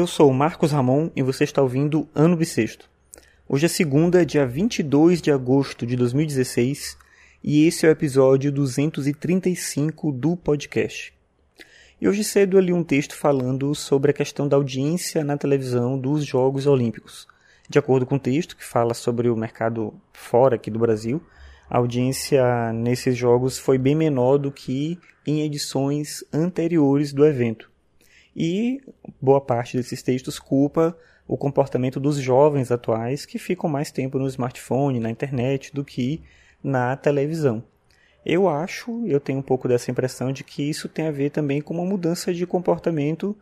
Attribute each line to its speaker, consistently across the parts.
Speaker 1: Eu sou o Marcos Ramon e você está ouvindo Ano Bissexto. Hoje é segunda, dia 22 de agosto de 2016 e esse é o episódio 235 do podcast. E hoje cedo li um texto falando sobre a questão da audiência na televisão dos Jogos Olímpicos. De acordo com o texto, que fala sobre o mercado fora aqui do Brasil, a audiência nesses jogos foi bem menor do que em edições anteriores do evento. E boa parte desses textos culpa o comportamento dos jovens atuais que ficam mais tempo no smartphone, na internet, do que na televisão. Eu acho, eu tenho um pouco dessa impressão de que isso tem a ver também com uma mudança de comportamento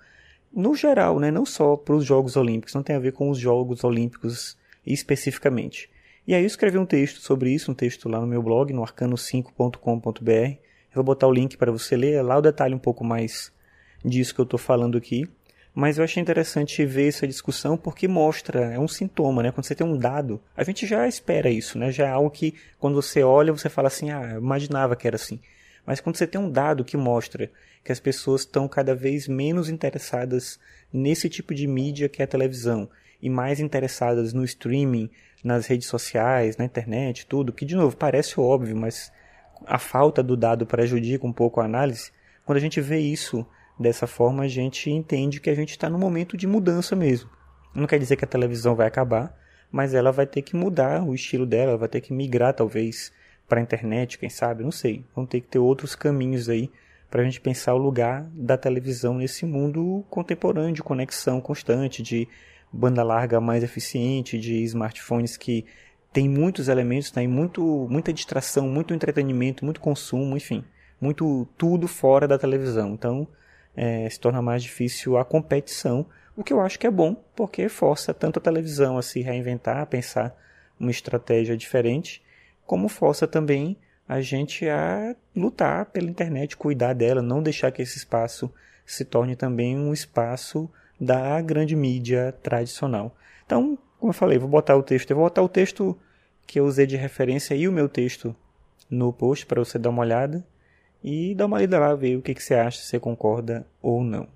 Speaker 1: no geral, né? não só para os Jogos Olímpicos, não tem a ver com os Jogos Olímpicos especificamente. E aí eu escrevi um texto sobre isso, um texto lá no meu blog, no arcano5.com.br. Eu vou botar o link para você ler, lá o detalhe um pouco mais disso que eu estou falando aqui. Mas eu achei interessante ver essa discussão porque mostra, é um sintoma, né? Quando você tem um dado, a gente já espera isso, né? Já é algo que quando você olha, você fala assim, ah, eu imaginava que era assim. Mas quando você tem um dado que mostra que as pessoas estão cada vez menos interessadas nesse tipo de mídia que é a televisão e mais interessadas no streaming, nas redes sociais, na internet, tudo, que de novo parece óbvio, mas a falta do dado prejudica um pouco a análise. Quando a gente vê isso Dessa forma, a gente entende que a gente está num momento de mudança mesmo. Não quer dizer que a televisão vai acabar, mas ela vai ter que mudar o estilo dela, vai ter que migrar talvez para a internet, quem sabe, não sei. Vão ter que ter outros caminhos aí para a gente pensar o lugar da televisão nesse mundo contemporâneo de conexão constante, de banda larga mais eficiente, de smartphones que tem muitos elementos, tem muito, muita distração, muito entretenimento, muito consumo, enfim, muito tudo fora da televisão. Então, é, se torna mais difícil a competição, o que eu acho que é bom, porque força tanto a televisão a se reinventar, a pensar uma estratégia diferente, como força também a gente a lutar pela internet, cuidar dela, não deixar que esse espaço se torne também um espaço da grande mídia tradicional. Então, como eu falei, vou botar o texto, eu vou botar o texto que eu usei de referência e o meu texto no post para você dar uma olhada e dá uma lida lá, ver o que, que você acha, se você concorda ou não.